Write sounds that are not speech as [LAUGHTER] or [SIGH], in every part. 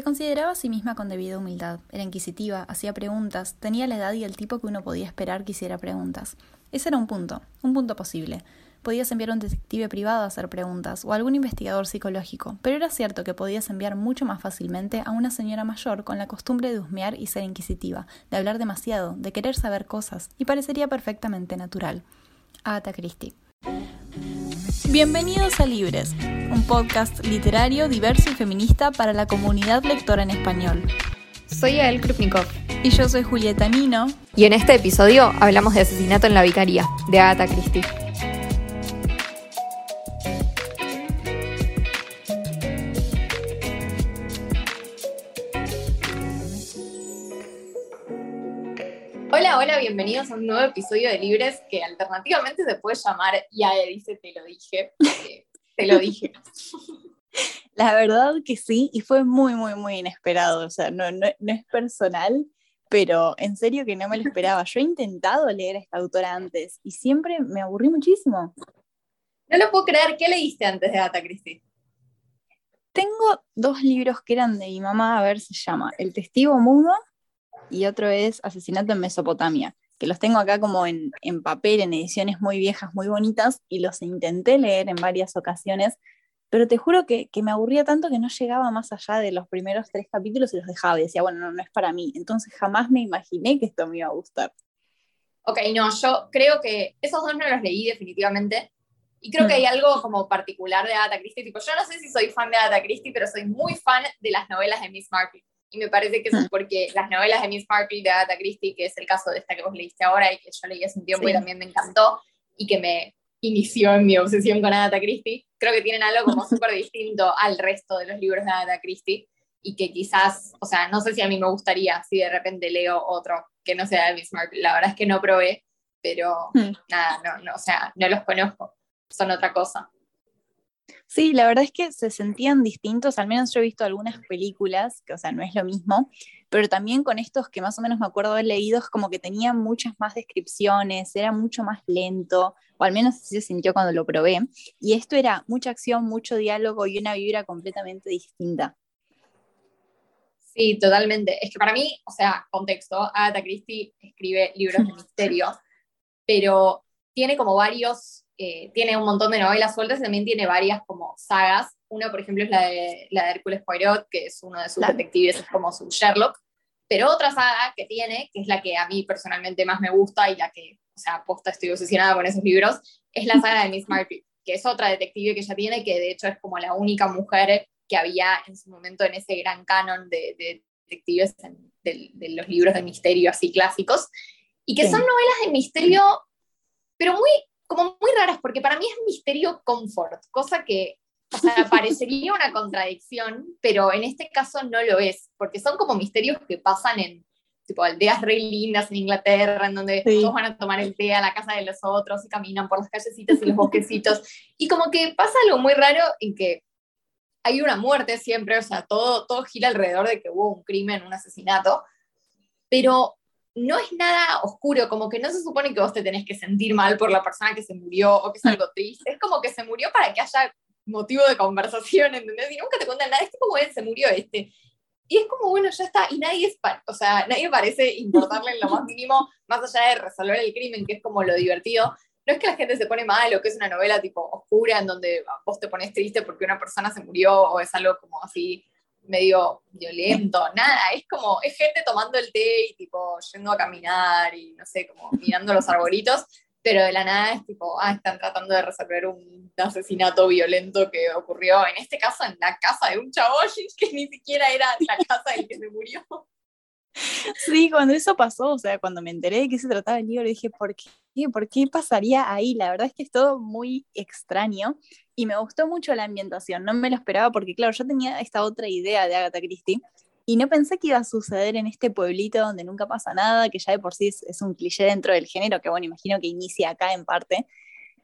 Se consideraba a sí misma con debida humildad, era inquisitiva, hacía preguntas, tenía la edad y el tipo que uno podía esperar que hiciera preguntas. Ese era un punto, un punto posible. Podías enviar a un detective privado a hacer preguntas o algún investigador psicológico, pero era cierto que podías enviar mucho más fácilmente a una señora mayor con la costumbre de husmear y ser inquisitiva, de hablar demasiado, de querer saber cosas, y parecería perfectamente natural. Agatha Christie. Bienvenidos a Libres, un podcast literario, diverso y feminista para la comunidad lectora en español. Soy Ael Krupnikov. Y yo soy Julieta Nino. Y en este episodio hablamos de Asesinato en la Vicaría, de Agatha Christie. Bienvenidos a un nuevo episodio de Libres que alternativamente se puede llamar Ya dice te lo dije. te lo dije. [LAUGHS] La verdad que sí, y fue muy, muy, muy inesperado. O sea, no, no, no es personal, pero en serio que no me lo esperaba. Yo he intentado leer a esta autora antes y siempre me aburrí muchísimo. No lo puedo creer. ¿Qué leíste antes de Agatha Christie? Tengo dos libros que eran de mi mamá, a ver, se llama El Testigo Mudo y otro es Asesinato en Mesopotamia, que los tengo acá como en, en papel, en ediciones muy viejas, muy bonitas, y los intenté leer en varias ocasiones, pero te juro que, que, me aburría tanto que no llegaba más allá de los primeros tres capítulos y los dejaba y decía, bueno, no, no es para mí. Entonces jamás me imaginé que esto me iba a gustar. Ok, no, yo creo que esos dos no los leí definitivamente. Y creo que hay algo como particular de Agatha Christie. Tipo, yo no sé si soy fan de Agatha Christie, pero soy muy fan de las novelas de Miss Marple. Y me parece que eso es porque las novelas de Miss Marple de Agatha Christie, que es el caso de esta que vos leíste ahora y que yo leí hace un tiempo y también me encantó, y que me inició en mi obsesión con Agatha Christie, creo que tienen algo como [LAUGHS] súper distinto al resto de los libros de Agatha Christie y que quizás, o sea, no sé si a mí me gustaría si de repente leo otro que no sea de Miss Marple. La verdad es que no probé, pero hmm. nada, no, no, o sea, no los conozco, son otra cosa. Sí, la verdad es que se sentían distintos, al menos yo he visto algunas películas, que o sea, no es lo mismo, pero también con estos que más o menos me acuerdo haber leído, como que tenían muchas más descripciones, era mucho más lento, o al menos así se sintió cuando lo probé, y esto era mucha acción, mucho diálogo y una vibra completamente distinta. Sí, totalmente. Es que para mí, o sea, contexto, Agatha Christie escribe libros de [LAUGHS] misterio, pero tiene como varios eh, tiene un montón de novelas sueltas y también tiene varias como sagas. Una, por ejemplo, es la de, la de Hércules Poirot, que es uno de sus detectives, es como su Sherlock. Pero otra saga que tiene, que es la que a mí personalmente más me gusta y la que, o sea, aposta estoy obsesionada con esos libros, es la saga de Miss Marple, que es otra detective que ella tiene, que de hecho es como la única mujer que había en su momento en ese gran canon de, detectives de, los libros de misterio así clásicos, y que son novelas de misterio, pero muy como muy raras, porque para mí es misterio comfort, cosa que o sea, [LAUGHS] parecería una contradicción, pero en este caso no lo es, porque son como misterios que pasan en tipo aldeas re lindas en Inglaterra, en donde todos van a tomar el té a la casa de los otros y caminan por las callecitas y los bosquecitos, y como que pasa algo muy raro en que hay una muerte siempre, o sea, todo, todo gira alrededor de que hubo un crimen, un asesinato, pero no es nada oscuro, como que no se supone que vos te tenés que sentir mal por la persona que se murió o que es algo triste, es como que se murió para que haya motivo de conversación, ¿entendés? Y nunca te cuentan nada, es como, bueno, se murió este. Y es como, bueno, ya está, y nadie es, o sea, nadie parece importarle en lo más mínimo, más allá de resolver el crimen, que es como lo divertido. No es que la gente se pone mal o que es una novela tipo oscura en donde vos te pones triste porque una persona se murió o es algo como así medio violento, nada, es como, es gente tomando el té y tipo yendo a caminar y no sé, como mirando los arbolitos, pero de la nada es tipo, ah, están tratando de resolver un asesinato violento que ocurrió, en este caso, en la casa de un chaboy [LAUGHS] que ni siquiera era la casa del que se murió. Sí, cuando eso pasó, o sea, cuando me enteré de qué se trataba el libro, dije, ¿por qué? ¿Por qué pasaría ahí? La verdad es que es todo muy extraño y me gustó mucho la ambientación, no me lo esperaba porque, claro, yo tenía esta otra idea de Agatha Christie y no pensé que iba a suceder en este pueblito donde nunca pasa nada, que ya de por sí es, es un cliché dentro del género, que bueno, imagino que inicia acá en parte,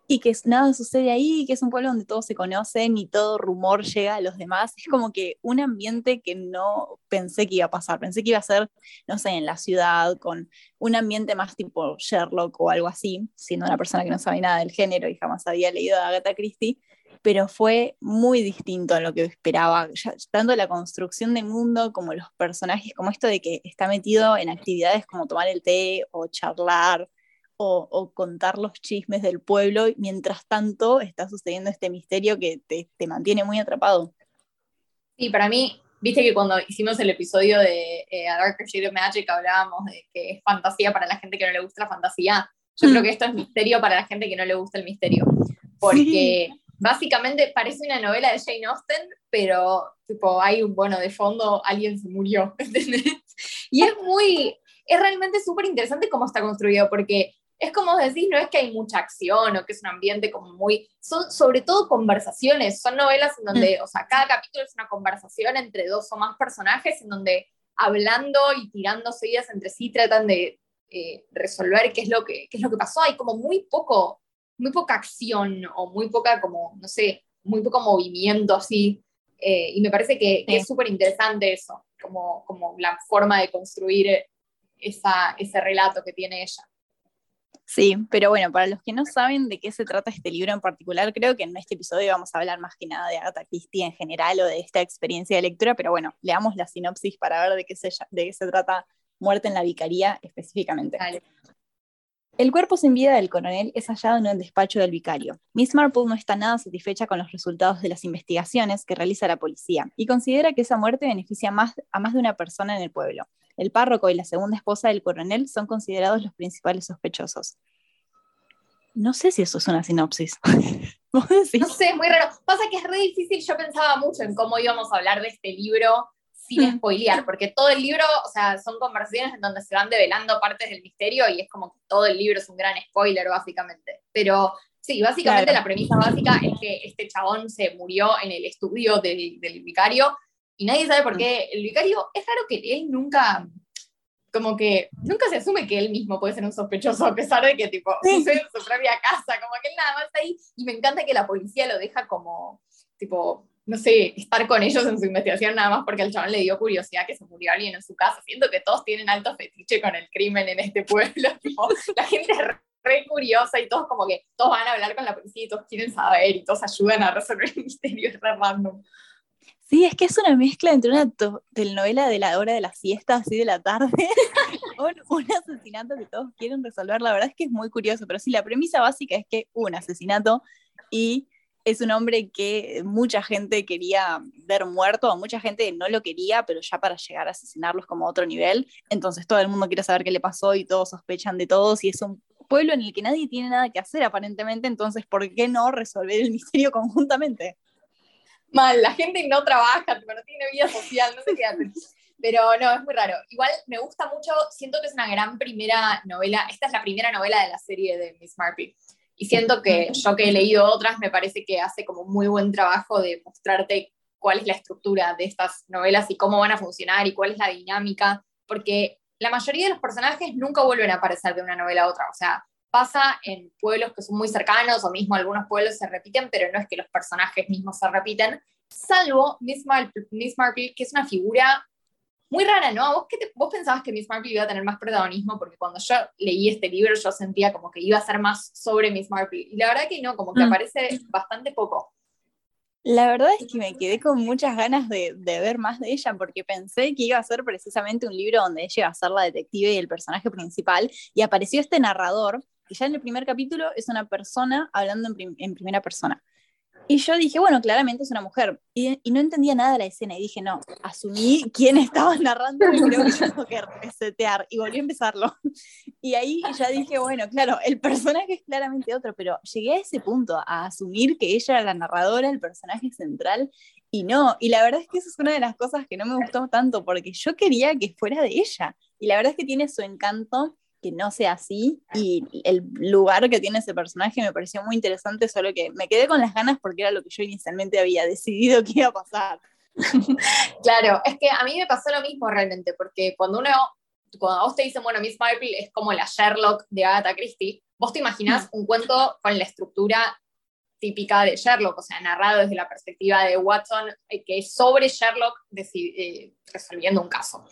y que nada sucede ahí, que es un pueblo donde todos se conocen y todo rumor llega a los demás. Es como que un ambiente que no pensé que iba a pasar. Pensé que iba a ser, no sé, en la ciudad, con un ambiente más tipo Sherlock o algo así, siendo una persona que no sabe nada del género y jamás había leído a Agatha Christie. pero fue muy distinto a lo que esperaba, tanto la construcción del mundo como los personajes, como esto de que está metido en actividades como tomar el té o charlar o, contar los chismes del pueblo, mientras tanto está sucediendo este misterio que te, mantiene muy atrapado. Sí, para mí, viste que cuando hicimos el episodio de eh, A Darker Shade of Magic hablábamos de que es fantasía para la gente que no le gusta la fantasía. Yo creo mm. que esto es misterio para la gente que no le gusta el misterio. Porque básicamente parece una novela de Jane Austen, pero tipo hay un, bueno, de fondo alguien se murió, [LAUGHS] ¿entendés? Y es muy, es realmente súper interesante cómo está construido, porque es como decís, no es que hay mucha acción o que es un ambiente como muy, son sobre todo conversaciones, son novelas en donde, mm. o sea, cada capítulo es una conversación entre dos o más personajes en donde hablando y tirando seguidas entre sí tratan de eh, resolver qué es, lo que, qué es lo que pasó. Hay como muy poco muy poca acción o muy poca, como, no sé, muy poco movimiento así. Eh, y me parece que, es súper interesante eso, como, como la forma de construir esa, ese relato que tiene ella. Sí, pero bueno, para los que no saben de qué se trata este libro en particular, creo que en este episodio vamos a hablar más que nada de Agatha Christie en general o de esta experiencia de lectura, pero bueno, leamos la sinopsis para ver de qué se, de qué se trata Muerte en la Vicaría específicamente. El cuerpo sin vida del coronel es hallado en el despacho del vicario. Miss Marple no está nada satisfecha con los resultados de las investigaciones que realiza la policía y considera que esa muerte beneficia más, a más de una persona en el pueblo. El párroco y la segunda esposa del coronel son considerados los principales sospechosos. No sé si eso es una sinopsis. [LAUGHS] No sé, es muy raro. Pasa que es re difícil. Yo pensaba mucho en cómo íbamos a hablar de este libro sin mm. spoilear, porque todo el libro, o sea, son conversaciones en donde se van develando partes del misterio y es como que todo el libro es un gran spoiler, básicamente. Pero sí, básicamente la premisa básica es que este chabón se murió en el estudio del, vicario y nadie sabe por mm. qué. El vicario, es raro que él nunca, como que nunca se asume que él mismo puede ser un sospechoso, a pesar de que, tipo, sucede en su propia casa, como que él nada más está ahí. Y me encanta que la policía lo deja como, tipo, no sé, estar con ellos en su investigación nada más porque al chabón le dio curiosidad que se murió alguien en su casa. Siento que todos tienen alto fetiche con el crimen en este pueblo. [LAUGHS] la gente es re curiosa y todos como que todos van a hablar con la policía y todos quieren saber y todos ayudan a resolver [LAUGHS] el misterio. Es re random. Sí, es que es una mezcla entre una telenovela de la hora de la siesta, así de la tarde, [LAUGHS] un, un asesinato que todos quieren resolver. La verdad es que es muy curioso, pero sí, la premisa básica es que un asesinato y es un hombre que mucha gente quería ver muerto, o mucha gente no lo quería, pero ya para llegar a asesinarlos como a otro nivel. Entonces todo el mundo quiere saber qué le pasó y todos sospechan de todos y es un pueblo en el que nadie tiene nada que hacer aparentemente, entonces ¿por qué no resolver el [LAUGHS] misterio conjuntamente? Mal, la gente no trabaja, no tiene vida social, no sé qué. [LAUGHS] Pero no, es muy raro. Igual me gusta mucho, siento que es una gran primera novela, esta es la primera novela de la serie de Miss Marple. Y siento que yo que he leído otras, me parece que hace como muy buen trabajo de mostrarte cuál es la estructura de estas novelas y cómo van a funcionar y cuál es la dinámica, porque la mayoría de los personajes nunca vuelven a aparecer de una novela a otra, o sea, pasa en pueblos que son muy cercanos o mismo algunos pueblos se repiten, pero no es que los personajes mismos se repiten, salvo Miss, Miss Marple, que es una figura muy rara, ¿no? ¿Vos, qué vos pensabas que Miss Marple iba a tener más protagonismo? Porque cuando yo leí este libro yo sentía como que iba a ser más sobre Miss Marple. Y la verdad que no, como que mm. aparece bastante poco. La verdad es que me quedé con muchas ganas de, de, ver más de ella porque pensé que iba a ser precisamente un libro donde ella iba a ser la detective y el personaje principal y apareció este narrador que ya en el primer capítulo es una persona hablando en, en primera persona. Y yo dije, bueno, claramente es una mujer. Y, no entendía nada de la escena. Y dije, no, asumí quién [LAUGHS] estaba narrando y creo que tengo que resetear. Y volví a empezarlo. [LAUGHS] Y ahí ya dije, bueno, claro, el personaje es claramente otro, pero llegué a ese punto, a asumir que ella era la narradora, el personaje central. Y no, y la verdad es que eso es una de las cosas que no me gustó tanto, porque yo quería que fuera de ella. Y la verdad es que tiene su encanto que no sea así y el lugar que tiene ese personaje me pareció muy interesante, solo que me quedé con las ganas porque era lo que yo inicialmente había decidido que iba a pasar. [LAUGHS] claro, es que a mí me pasó lo mismo realmente, porque cuando uno, cuando vos te dicen, bueno, Miss Marple es como la Sherlock de Agatha Christie, vos te imaginás mm. un cuento con la estructura típica de Sherlock, o sea, narrado desde la perspectiva de Watson, eh, que es sobre Sherlock eh, resolviendo un caso.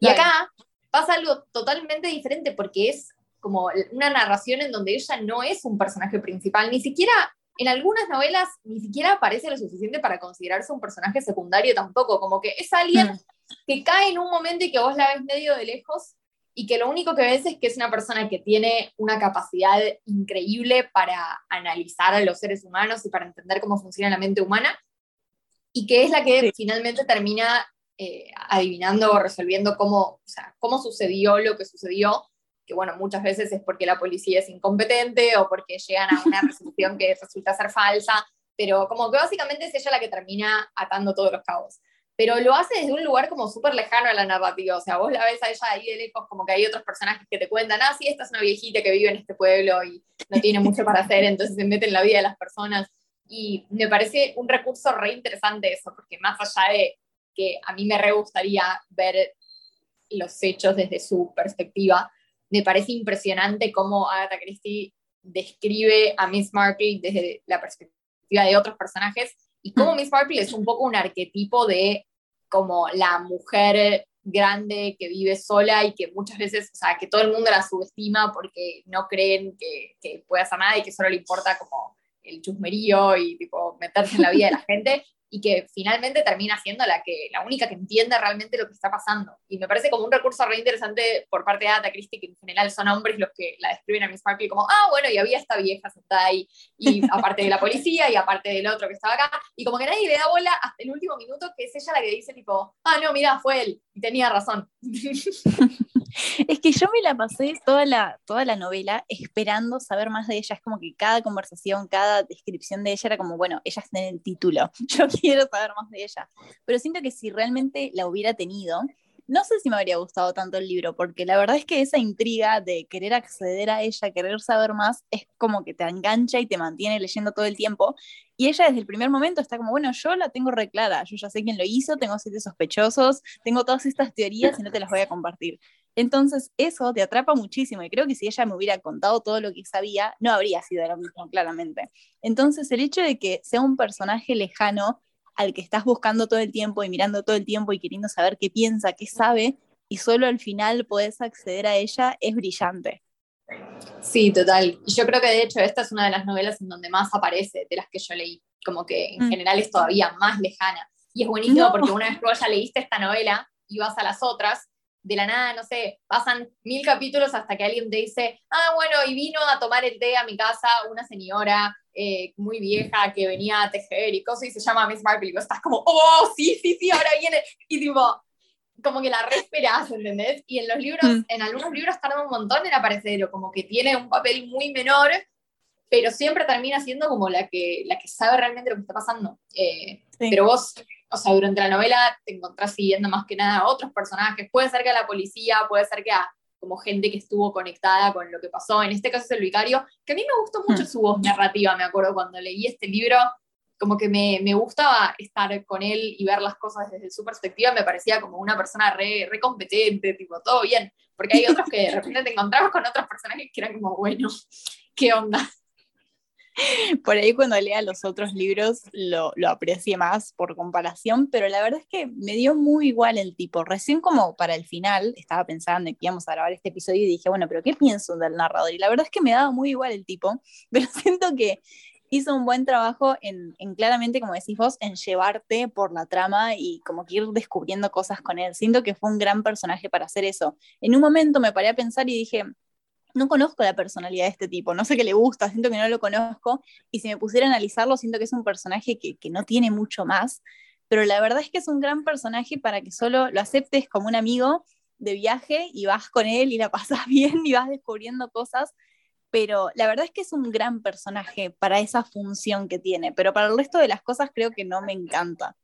Y acá pasa algo totalmente diferente porque es como una narración en donde ella no es un personaje principal, ni siquiera en algunas novelas ni siquiera aparece lo suficiente para considerarse un personaje secundario tampoco, como que es alguien mm. que cae en un momento y que vos la ves medio de lejos y que lo único que ves es que es una persona que tiene una capacidad increíble para analizar a los seres humanos y para entender cómo funciona la mente humana, y que es la que finalmente termina eh, adivinando o resolviendo cómo, cómo sucedió lo que sucedió, que bueno, muchas veces es porque la policía es incompetente o porque llegan a una resolución que resulta ser falsa, pero como que básicamente es ella la que termina atando todos los cabos. Pero lo hace desde un lugar como súper lejano a la narrativa, o sea, vos la ves a ella ahí de lejos, como que hay otros personajes que te cuentan, ah, sí, esta es una viejita que vive en este pueblo y no tiene mucho para hacer, entonces se mete en la vida de las personas, y me parece un recurso re interesante eso, porque más allá de que a mí me re gustaría ver los hechos desde su perspectiva, me parece impresionante cómo Agatha Christie describe a Miss Marple desde la perspectiva de otros personajes y como mm. Miss Marple es un poco un arquetipo de como la mujer grande que vive sola y que muchas veces, o sea, que todo el mundo la subestima porque no creen que, que pueda hacer nada y que solo le importa como el chusmerío y tipo meterse en la vida de la [LAUGHS] gente y que finalmente termina siendo la, que, la única que entiende realmente lo que está pasando. Y me parece como un recurso re interesante por parte de Agatha Christie, que en general son hombres los que la describen a Miss Marple como, ah, bueno, y había esta vieja sentada ahí, y [LAUGHS] aparte de la policía, y aparte del otro que estaba acá, y como que nadie le da bola hasta el último minuto, que es ella la que dice tipo, ah, no, mira, fue él, y tenía razón. [LAUGHS] [LAUGHS] Es que yo me la pasé toda la, toda la novela esperando saber más de ella. Es como que cada conversación, cada descripción de ella era como, bueno, ella está en el título. [LAUGHS] Yo quiero saber más de ella. Pero siento que si realmente la hubiera tenido, no sé si me habría gustado tanto el libro, porque la verdad es que esa intriga de querer acceder a ella, querer saber más, es como que te engancha y te mantiene leyendo todo el tiempo. Y ella desde el primer momento está como, bueno, yo la tengo reclara, yo ya sé quién lo hizo, tengo siete sospechosos, tengo todas estas teorías y no te las voy a compartir. Entonces, eso te atrapa muchísimo y creo que si ella me hubiera contado todo lo que sabía, no habría sido lo mismo, claramente. Entonces, el hecho de que sea un personaje lejano al que estás buscando todo el tiempo y mirando todo el tiempo y queriendo saber qué piensa, qué sabe, y solo al final puedes acceder a ella, es brillante. Sí, total. Yo creo que de hecho esta es una de las novelas en donde más aparece de las que yo leí, como que en mm. general es todavía más lejana. Y es buenísimo porque una vez que vos ya leíste esta novela y vas a las otras, de la nada, no sé, pasan mil capítulos hasta que alguien te dice, ah, bueno, y vino a tomar el té a mi casa una señora eh, muy vieja que venía a tejer y cosas, y se llama Miss Marple, y vos estás como, oh, sí, sí, sí, ahora viene, y tipo, como que la reesperas, ¿entendés? Y en los libros, mm. en algunos libros tarda un montón en aparecer, como que tiene un papel muy menor, pero siempre termina siendo como la que, la que sabe realmente lo que está pasando. Eh, pero vos o sea, durante la novela te encontrás siguiendo más que nada a otros personajes, puede ser que a la policía, puede ser que a como gente que estuvo conectada con lo que pasó, en este caso es el vicario, que a mí me gustó mucho hmm. su voz narrativa, me acuerdo cuando leí este libro, como que me, me, gustaba estar con él y ver las cosas desde su perspectiva, me parecía como una persona re, re competente, tipo, todo bien, porque hay otros que de repente te encontrabas con otros personajes que eran como, bueno, ¿qué onda? [LAUGHS] Por ahí cuando lea los otros libros lo, lo aprecié más por comparación, pero la verdad es que me dio muy igual el tipo. Recién como para el final estaba pensando en que íbamos a grabar este episodio y dije, bueno, pero ¿qué pienso del narrador? Y la verdad es que me daba muy igual el tipo, [LAUGHS] pero siento que hizo un buen trabajo en, en, claramente, como decís vos, en llevarte por la trama y como que ir descubriendo cosas con él. Siento que fue un gran personaje para hacer eso. En un momento me paré a pensar y dije, no conozco la personalidad de este tipo, no sé qué le gusta, siento que no lo conozco, y si me pusiera a analizarlo, siento que es un personaje que, no tiene mucho más, pero la verdad es que es un gran personaje para que solo lo aceptes como un amigo de viaje y vas con él y la [LAUGHS] pasas bien y vas descubriendo cosas, pero la verdad es que es un gran personaje para esa función que tiene, pero para el resto de las cosas creo que no me encanta.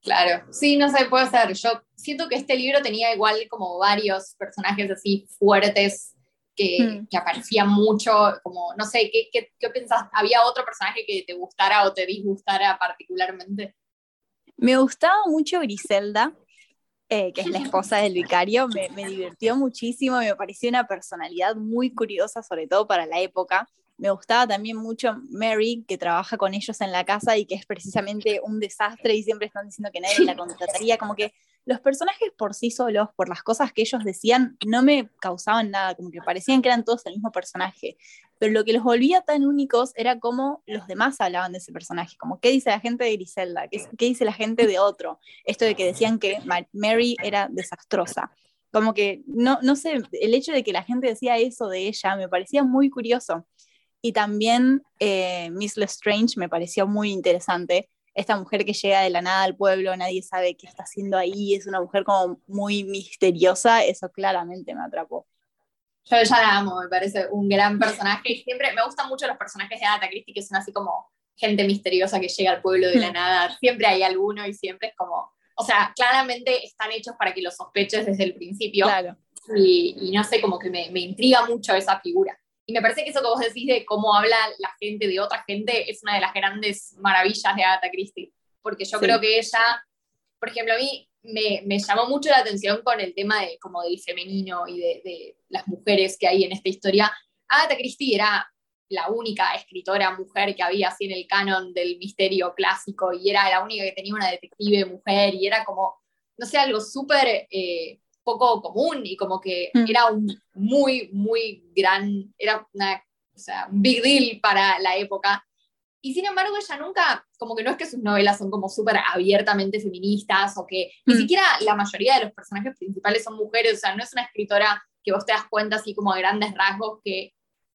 Claro, sí, no sé, puede ser. Yo siento que este libro tenía igual como varios personajes así fuertes Hmm. que, aparecía mucho, como, no sé, ¿qué, qué, qué pensás? ¿Había otro personaje que te gustara o te disgustara particularmente? Me gustaba mucho Griselda, eh, que es la esposa del [LAUGHS] vicario, me, me, divirtió muchísimo, me pareció una personalidad muy curiosa, sobre todo para la época. Me gustaba también mucho Mary, que trabaja con ellos en la casa y que es precisamente un desastre y siempre están diciendo que nadie la contrataría, como que los personajes por sí solos, por las cosas que ellos decían, no me causaban nada, como que parecían que eran todos el mismo personaje. pero lo que los volvía tan únicos era cómo los demás hablaban de ese personaje, como qué dice la gente de Griselda, qué, qué dice la gente de otro, esto de que decían que Mary era desastrosa. Como que, no, no sé, el hecho de que la gente decía eso de ella me parecía muy curioso. Y también eh, Miss Lestrange me pareció muy interesante. Esta mujer que llega de la nada al pueblo, nadie sabe qué está haciendo ahí, es una mujer como muy misteriosa, eso claramente me atrapó. Yo ya la amo, me parece un gran personaje. Y siempre me gustan mucho los personajes de Agatha Christie que son así como gente misteriosa que llega al pueblo de la [LAUGHS] nada. Siempre hay alguno y siempre es como. O sea, claramente están hechos para que los sospeches desde el principio. Claro. Y, no sé, como que me, me, intriga mucho esa figura. Y me parece que eso que vos decís de cómo habla la gente de otra gente es una de las grandes maravillas de Agatha Christie. Porque yo creo que ella, por ejemplo, a mí me, me, llamó mucho la atención con el tema de, como del femenino y de, de, las mujeres que hay en esta historia. Agatha Christie era la única escritora mujer que había así en el canon del misterio clásico y era la única que tenía una detective mujer y era como, no sé, algo súper eh, poco común y como que mm. era un muy, muy gran, era una, o sea, un big deal para la época. Y sin embargo, ella nunca, como que no es que sus novelas son como súper abiertamente feministas o que ni mm. siquiera la mayoría de los personajes principales son mujeres, o sea, no es una escritora que vos te das cuenta así como a grandes rasgos que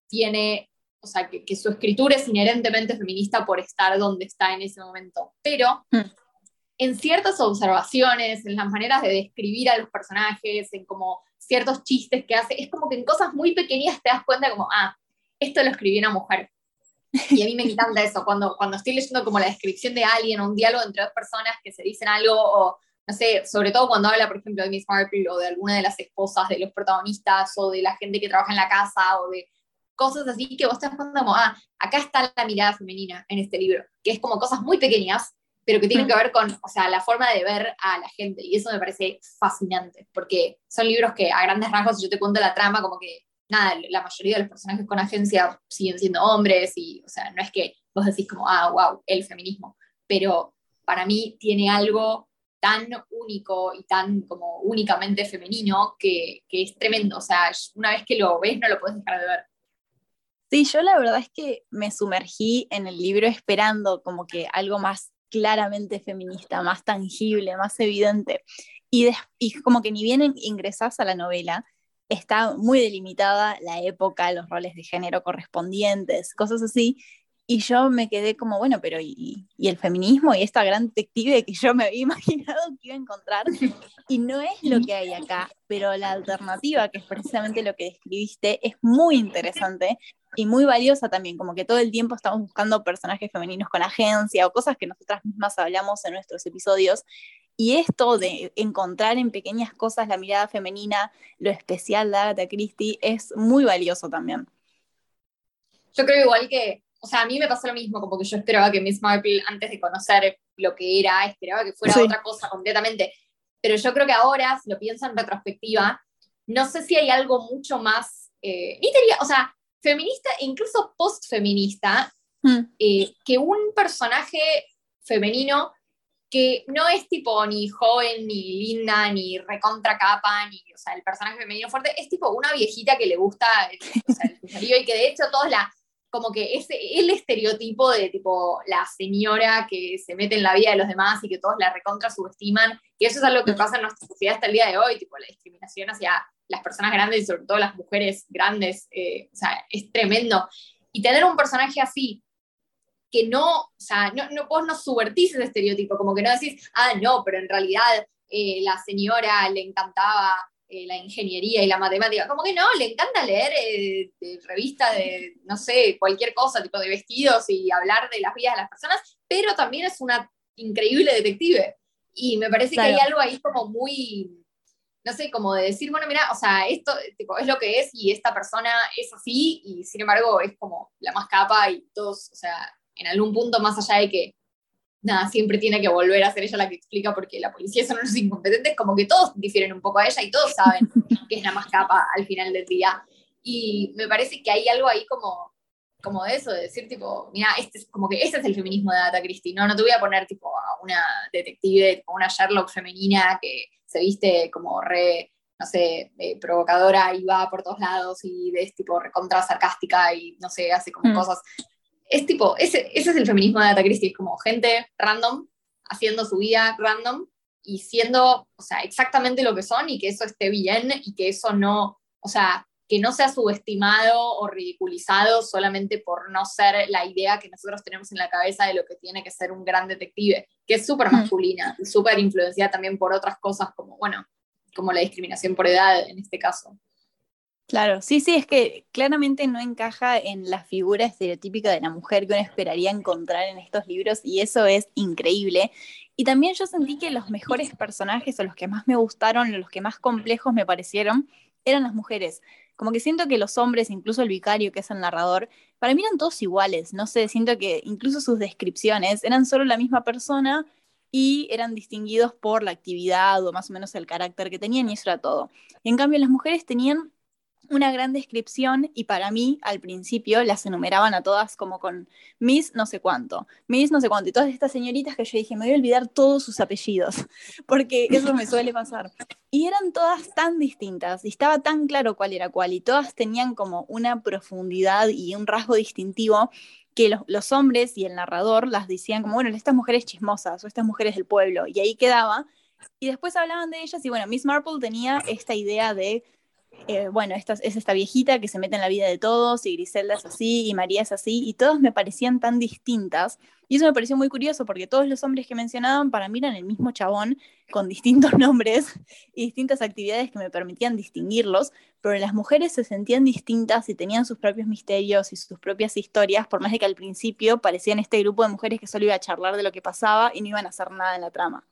tiene, o sea, que, su escritura es inherentemente feminista por estar donde está en ese momento. Pero mm. En ciertas observaciones, en las maneras de describir a los personajes, en como ciertos chistes que hace, es como que en cosas muy pequeñas te das cuenta como, ah, esto lo escribió una mujer. Y a mí me encanta eso, cuando, cuando estoy leyendo como la descripción de alguien o un diálogo entre dos personas que se dicen algo, o no sé, sobre todo cuando habla, por ejemplo, de Miss Marple o de alguna de las esposas de los protagonistas o de la gente que trabaja en la casa o de cosas así que vos estás pensando como, ah, acá está la mirada femenina en este libro, que es como cosas muy pequeñas, pero que tienen que ver con, o sea, la forma de ver a la gente. Y eso me parece fascinante, porque son libros que a grandes rasgos, si yo te cuento la trama, como que nada, la mayoría de los personajes con agencia siguen siendo hombres y, o sea, no es que vos decís como, ah, wow, el feminismo, pero para mí tiene algo tan único y tan como únicamente femenino que, que es tremendo, o sea, una vez que lo ves no lo puedes dejar de ver. Sí, yo la verdad es que me sumergí en el libro esperando como que algo más claramente feminista, más tangible, más evidente. Y, como que ni bien ingresás a la novela, está muy delimitada la época, los roles de género correspondientes, cosas así. Y yo me quedé como, bueno, pero ¿y, el feminismo y esta gran detective que yo me había [LAUGHS] imaginado que iba a encontrar? Y no es lo que hay acá, pero la alternativa, que es precisamente lo que describiste, es muy interesante y muy valiosa también, como que todo el tiempo estamos buscando personajes femeninos con agencia o cosas que nosotras mismas hablamos en nuestros episodios y esto de encontrar en pequeñas cosas la mirada femenina, lo especial de Agatha Christie, es muy valioso también. Yo creo igual que, o sea, a mí me pasó lo mismo, como que yo esperaba que Miss Marple, antes de conocer lo que era, esperaba que fuera otra cosa completamente. Pero yo creo que ahora, si lo pienso en retrospectiva, no sé si hay algo mucho más, eh, ni diría, o sea, feminista e incluso post-feminista, mm. eh, que un personaje femenino que no es tipo ni joven, ni linda, ni recontra capa, ni, o sea, el personaje femenino fuerte, es tipo una viejita que le gusta el, o y que de hecho todos la, como que es el estereotipo de tipo la señora que se mete en la vida de los demás y que todos la recontra subestiman, que eso es algo que pasa en nuestra sociedad hasta el día de hoy, tipo la discriminación hacia las personas grandes y sobre todo las mujeres grandes, eh, o sea, es tremendo. Y tener un personaje así, que no, o sea, no, no, vos no subvertís ese estereotipo, como que no decís, ah, no, pero en realidad eh, la señora le encantaba eh, la ingeniería y la matemática, como que no, le encanta leer eh, revistas de, no sé, cualquier cosa, tipo de vestidos y hablar de las vidas de las personas, pero también es una increíble detective. Y me parece que hay algo ahí como muy, no sé, como de decir, bueno, mira, o sea, esto tipo, es lo que es y esta persona es así y sin embargo es como la más capa y todos, o sea, en algún punto, más allá de que, nada, siempre tiene que volver a ser ella la que explica porque la policía son unos incompetentes, como que todos difieren un poco a ella y todos saben [LAUGHS] que es la más capa al final del día. Y me parece que hay algo ahí como, como de eso, de decir tipo, mira, este es como que ese es el feminismo de Data Christie, no, no te voy a poner tipo a una detective, a una Sherlock femenina que se viste como re no sé, eh, provocadora y va por todos lados y es tipo recontra sarcástica y no sé, hace como mm. cosas. Es tipo, ese, ese es el feminismo de Agatha Christie, es como gente random haciendo su vida random y siendo, o sea, exactamente lo que son y que eso esté bien y que eso no, o sea, que no sea subestimado o ridiculizado solamente por no ser la idea que nosotros tenemos en la cabeza de lo que tiene que ser un gran detective, que es súper masculina y súper influenciada también por otras cosas como, bueno, como la discriminación por edad en este caso. Claro, sí, sí, es que claramente no encaja en la figura estereotípica de la mujer que uno esperaría encontrar en estos libros y eso es increíble. Y también yo sentí que los mejores personajes o los que más me gustaron, los que más complejos me parecieron, eran las mujeres. Como que siento que los hombres, incluso el vicario, que es el narrador, para mí eran todos iguales, no sé, siento que incluso sus descripciones eran solo la misma persona y eran distinguidos por la actividad o más o menos el carácter que tenían y eso era todo. en cambio las mujeres tenían una gran descripción y para mí al principio las enumeraban a todas como con Miss no sé cuánto, Miss no sé cuánto, y todas estas señoritas que yo dije, me voy a olvidar todos sus apellidos, [LAUGHS] porque eso me suele pasar. Y eran todas tan distintas y estaba tan claro cuál era cuál y todas tenían como una profundidad y un rasgo distintivo que los, los hombres y el narrador las decían como, bueno, estas mujeres chismosas o estas mujeres del pueblo, y ahí quedaba. Y después hablaban de ellas y bueno, Miss Marple tenía esta idea de eh, bueno, esta, es esta viejita que se mete en la vida de todos, y Griselda es así, y María es así, y todas me parecían tan distintas. Y eso me pareció muy curioso, porque todos los hombres que mencionaban para mí eran el mismo chabón, con distintos [LAUGHS] nombres y distintas actividades que me permitían distinguirlos, pero las mujeres se sentían distintas y tenían sus propios misterios y sus propias historias, por más de que al principio parecían este grupo de mujeres que solo iba a charlar de lo que pasaba y no iban a hacer nada en la trama.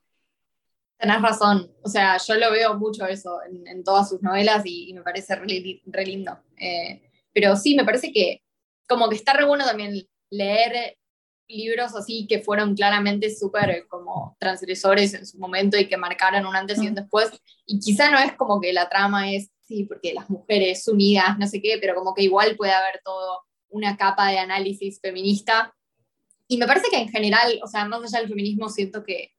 Tenés razón, o sea, yo lo veo mucho eso en, todas sus novelas y, me parece re, lindo. Eh, pero sí, me parece que como que está re bueno también leer libros así que fueron claramente súper como transgresores en su momento y que marcaron un antes y un después. Y quizá no es como que la trama es, sí, porque las mujeres unidas, no sé qué, pero como que igual puede haber todo una capa de análisis feminista. Y me parece que en general, o sea, más allá del feminismo, siento que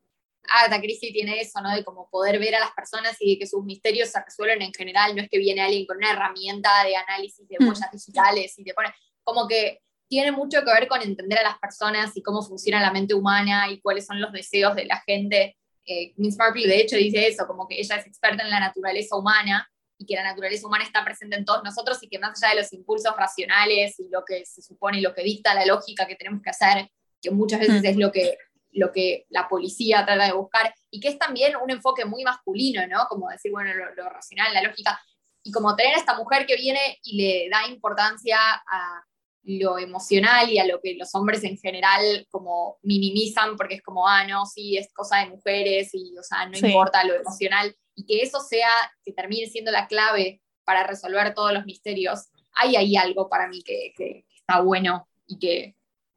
Agatha Christie tiene eso, ¿no? De como poder ver a las personas y de que sus misterios se resuelven en general, no es que viene alguien con una herramienta de análisis de mm. huellas digitales y te pone, como que tiene mucho que ver con entender a las personas y cómo funciona la mente humana y cuáles son los deseos de la gente. Eh, Miss Marple de hecho dice eso, como que ella es experta en la naturaleza humana y que la naturaleza humana está presente en todos nosotros y que más allá de los impulsos racionales y lo que se supone y lo que dicta la lógica que tenemos que hacer, que muchas veces mm. es lo que lo que la policía trata de buscar, y que es también un enfoque muy masculino, ¿no? Como decir, bueno, lo, racional, la lógica, y como tener a esta mujer que viene y le da importancia a lo emocional y a lo que los hombres en general como minimizan, porque es como, ah, no, sí, es cosa de mujeres, y, o sea, no importa lo emocional, y que eso sea, que termine siendo la clave para resolver todos los misterios, hay ahí algo para mí que, que está bueno y que,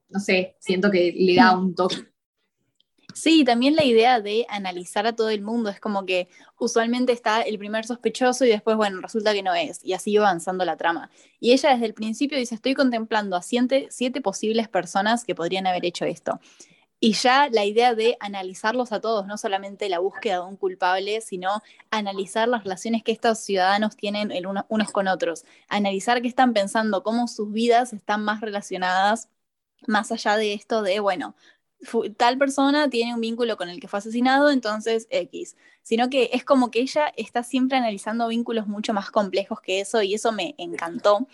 no sé, siento que le da un toque. Sí, también la idea de analizar a todo el mundo es como que usualmente está el primer sospechoso y después, bueno, resulta que no es, y así va avanzando la trama. Y ella desde el principio dice, estoy contemplando a siete, posibles personas que podrían haber hecho esto. Y ya la idea de analizarlos a todos, no solamente la búsqueda de un culpable, sino analizar las relaciones que estos ciudadanos tienen unos con otros, analizar qué están pensando, cómo sus vidas están más relacionadas más allá de esto de, bueno, tal persona tiene un vínculo con el que fue asesinado, entonces X. Sino que es como que ella está siempre analizando vínculos mucho más complejos que eso y eso me encantó.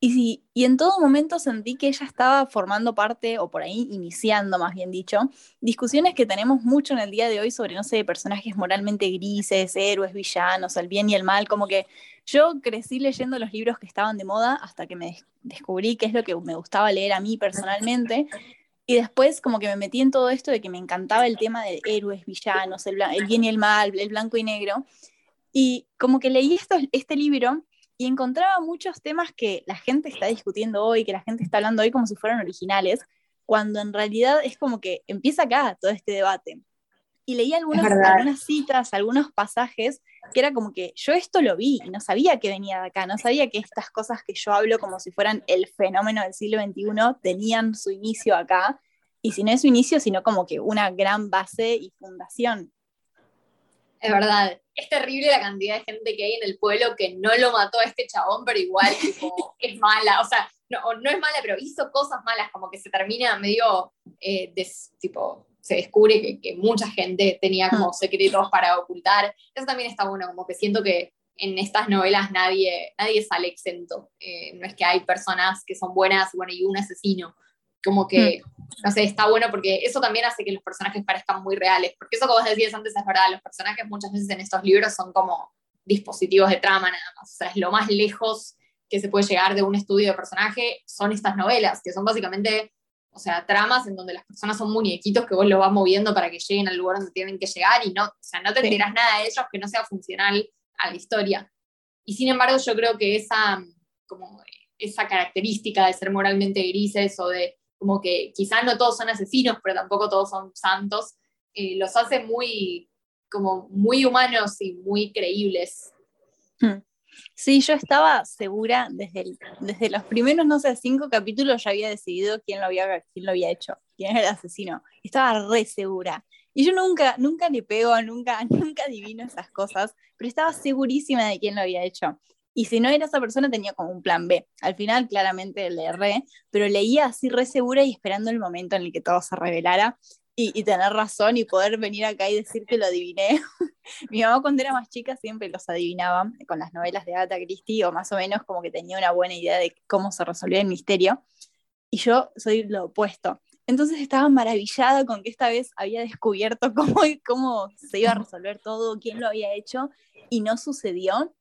Y, y en todo momento sentí que ella estaba formando parte, o por ahí iniciando más bien dicho, discusiones que tenemos mucho en el día de hoy sobre, no sé, personajes moralmente grises, héroes, villanos, el bien y el mal, como que yo crecí leyendo los libros que estaban de moda hasta que me descubrí qué es lo que me gustaba leer a mí personalmente y después como que me metí en todo esto de que me encantaba el tema de héroes, villanos, el, bien y el mal, el blanco y negro. Y como que leí esto, este libro y encontraba muchos temas que la gente está discutiendo hoy, que la gente está hablando hoy como si fueran originales, cuando en realidad es como que empieza acá todo este debate y leí algunas, algunas citas, algunos pasajes, que era como que yo esto lo vi y no sabía que venía de acá, no sabía que estas cosas que yo hablo como si fueran el fenómeno del siglo XXI tenían su inicio acá, y si no es su inicio, sino como que una gran base y fundación. Es verdad. Es terrible la cantidad de gente que hay en el pueblo que no lo mató a este chabón, pero igual [LAUGHS] es mala. O sea, no, no, es mala, pero hizo cosas malas, como que se termina medio, eh, tipo, se descubre que, que, mucha gente tenía como mm. secretos para ocultar. Eso también está bueno, como que siento que en estas novelas nadie, nadie sale exento. Eh, no es que hay personas que son buenas bueno, y un asesino. Como que, mm. no sé, está bueno porque eso también hace que los personajes parezcan muy reales. Porque eso, como vos decías antes, es verdad, los personajes muchas veces en estos libros son como dispositivos de trama nada más. O sea, es lo más lejos que se puede llegar de un estudio de personaje, son estas novelas, que son básicamente, o sea, tramas en donde las personas son muñequitos que vos lo vas moviendo para que lleguen al lugar donde tienen que llegar y no, o sea, no te enteras nada de ellos que no sea funcional a la historia. Y sin embargo, yo creo que esa, como esa característica de ser moralmente grises o de como que quizás no todos son asesinos, pero tampoco todos son santos, eh, los hace muy, como muy humanos y muy creíbles. Hmm. Sí, yo estaba segura desde, desde los primeros, no sé, cinco capítulos ya había decidido quién lo había, quién lo había hecho, quién era el asesino. Estaba re segura. Y yo nunca, nunca le pego, nunca, [LAUGHS] nunca adivino esas cosas, pero estaba segurísima de quién lo había hecho. Y si no era esa persona, tenía como un plan B. Al final, claramente le erré, pero leía así re segura y esperando el momento en el que todo se revelara y, tener razón y poder venir acá y decir que lo adiviné. [LAUGHS] Mi mamá cuando era más chica siempre los adivinaba con las novelas de Agatha Christie o más o menos como que tenía una buena idea de cómo se resolvía el misterio. Y yo soy lo opuesto. Entonces estaba maravillada con que esta vez había descubierto [LAUGHS] cómo, cómo se iba a resolver todo, quién lo había hecho, y no sucedió.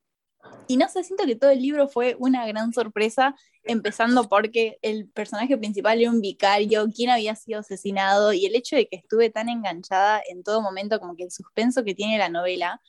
Y no sé, siento que todo el libro fue una gran sorpresa, empezando porque el personaje principal era un vicario, quién había sido asesinado, y el hecho de que estuve tan enganchada en todo momento, como que el suspenso que tiene la novela,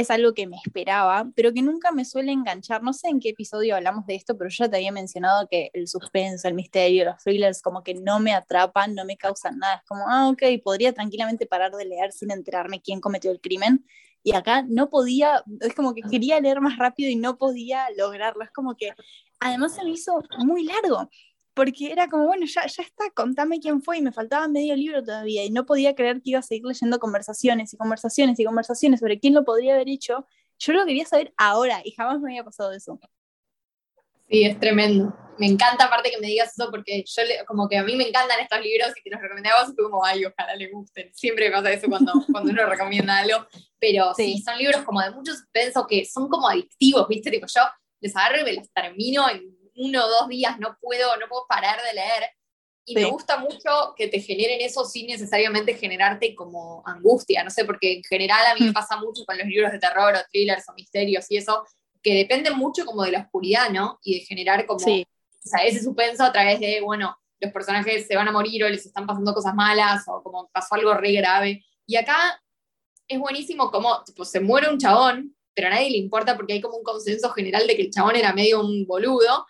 es algo que me esperaba, pero que nunca me suele enganchar. No sé en qué episodio hablamos de esto, pero yo ya te había mencionado que el suspenso, el misterio, los thrillers como que no me atrapan, no me causan nada. Es como, ah, ok, podría tranquilamente parar de leer sin enterarme quién cometió el crimen. Y acá no podía, es como que quería leer más rápido y no podía lograrlo. Es como que además se me hizo muy largo porque era como, bueno, ya, ya está, contame quién fue y me faltaba medio libro todavía y no podía creer que iba a seguir leyendo conversaciones y conversaciones y conversaciones sobre quién lo podría haber hecho. Yo lo quería saber ahora y jamás me había pasado eso. Sí, es tremendo. Me encanta aparte que me digas eso porque yo como que a mí me encantan estos libros y que los recomendabas y como, ay, ojalá le gusten. Siempre pasa eso cuando, [LAUGHS] cuando uno recomienda algo. Pero sí. son libros como de mucho suspenso que son como adictivos, ¿viste? Tipo, yo les agarro y me los termino en uno o dos días no puedo, no puedo parar de leer. Y me gusta mucho que te generen eso sin necesariamente generarte como angustia, no sé, porque en general a mí me mm. pasa mucho con los libros de terror o thrillers o misterios y eso, que dependen mucho como de la oscuridad, ¿no? Y de generar como o sea, ese suspenso a través de, bueno, los personajes se van a morir o les están pasando cosas malas o como pasó algo re grave. Y acá es buenísimo como, tipo, se muere un chabón, pero a nadie le importa porque hay como un consenso general de que el chabón era medio un boludo,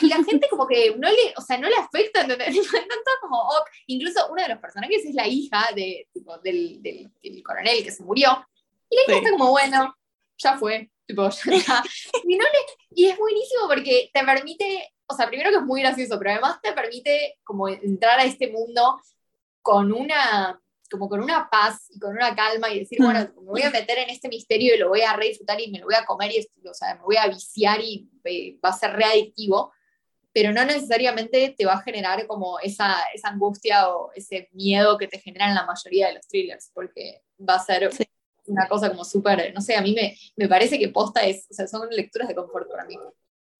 y la gente como que no le, o sea, no le afecta, ¿entendés? [LAUGHS] Tanto como, incluso uno de los personajes es la hija de, tipo, del, del, coronel que se murió. Y la hija está como, bueno, ya fue, tipo, ya [LAUGHS] está. Y, no y es buenísimo porque te permite, o sea, primero que es muy gracioso, pero además te permite como entrar a este mundo con una como con una paz y con una calma y decir, bueno, mm. me voy a meter en este misterio y lo voy a re disfrutar y me lo voy a comer y o sea, me voy a viciar y eh, va a ser readictivo pero no necesariamente te va a generar como esa, esa angustia o ese miedo que te generan la mayoría de los thrillers, porque va a ser una cosa como súper, no sé, a mí me, me, parece que posta es, o sea, son lecturas de confort para mí.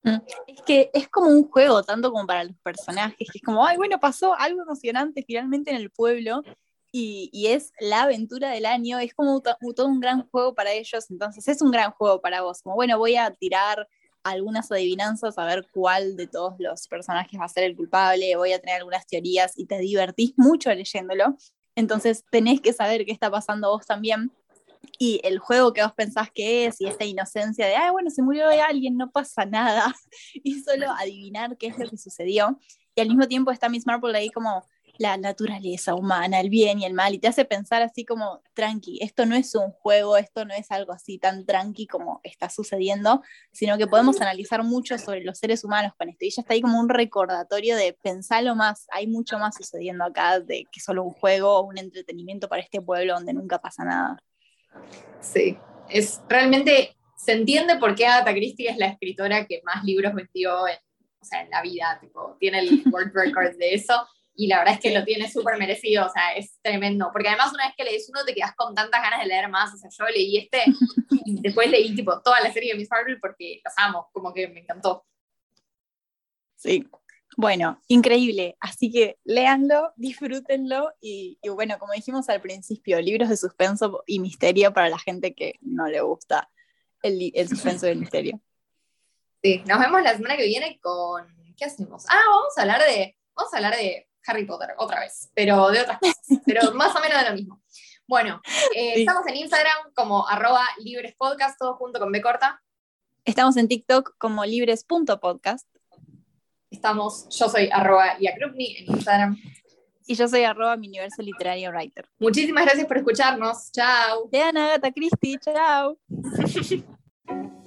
Mm. Es que es como un juego, tanto como para los personajes, que es como, ay, bueno, pasó algo emocionante finalmente en el pueblo, y, y, es la aventura del año, es como todo un gran juego para ellos, entonces es un gran juego para vos, como bueno, voy a tirar algunas adivinanzas a ver cuál de todos los personajes va a ser el culpable, voy a tener algunas teorías y te divertís mucho leyéndolo. Entonces tenés que saber qué está pasando vos también. Y el juego que vos pensás que es y esta inocencia de, ah, bueno, se murió alguien, no pasa nada. [LAUGHS] Y solo adivinar qué es lo que sucedió. Y al mismo tiempo está Miss Marple ahí como, la naturaleza humana, el bien y el mal, y te hace pensar así como, tranqui, esto no es un juego, esto no es algo así tan tranqui como está sucediendo, sino que podemos analizar mucho sobre los seres humanos con esto. Y ya está ahí como un recordatorio de pensarlo más, hay mucho más sucediendo acá de que solo un juego o un entretenimiento para este pueblo donde nunca pasa nada. Sí, es realmente, se entiende por qué Agatha Christie es la escritora que más libros vendió en, la vida, tiene el world record de eso, y la verdad es que lo tiene súper merecido, o sea, es tremendo, porque además una vez que lees uno te quedas con tantas ganas de leer más, o sea, yo leí este y [LAUGHS] después leí tipo toda la serie de Miss Marvel porque los amo, como que me encantó. Sí, bueno, increíble. Así que léanlo, disfrútenlo y, bueno, como dijimos al principio, libros de suspenso y misterio para la gente que no le gusta el, el suspenso y el misterio. Sí, nos vemos la semana que viene con... ¿Qué hacemos? Ah, vamos a hablar de... Vamos a hablar de Harry Potter otra vez, pero de otras cosas, pero [LAUGHS] más o menos de lo mismo. Bueno, eh, estamos en Instagram como arroba librespodcast, todo junto con B corta. Estamos en TikTok como libres.podcast. Estamos, yo soy arroba Iakrupni en Instagram. Y yo soy arroba mi universo literario writer. Muchísimas gracias por escucharnos. Chao. Lean Agatha Christie. Chao. [LAUGHS]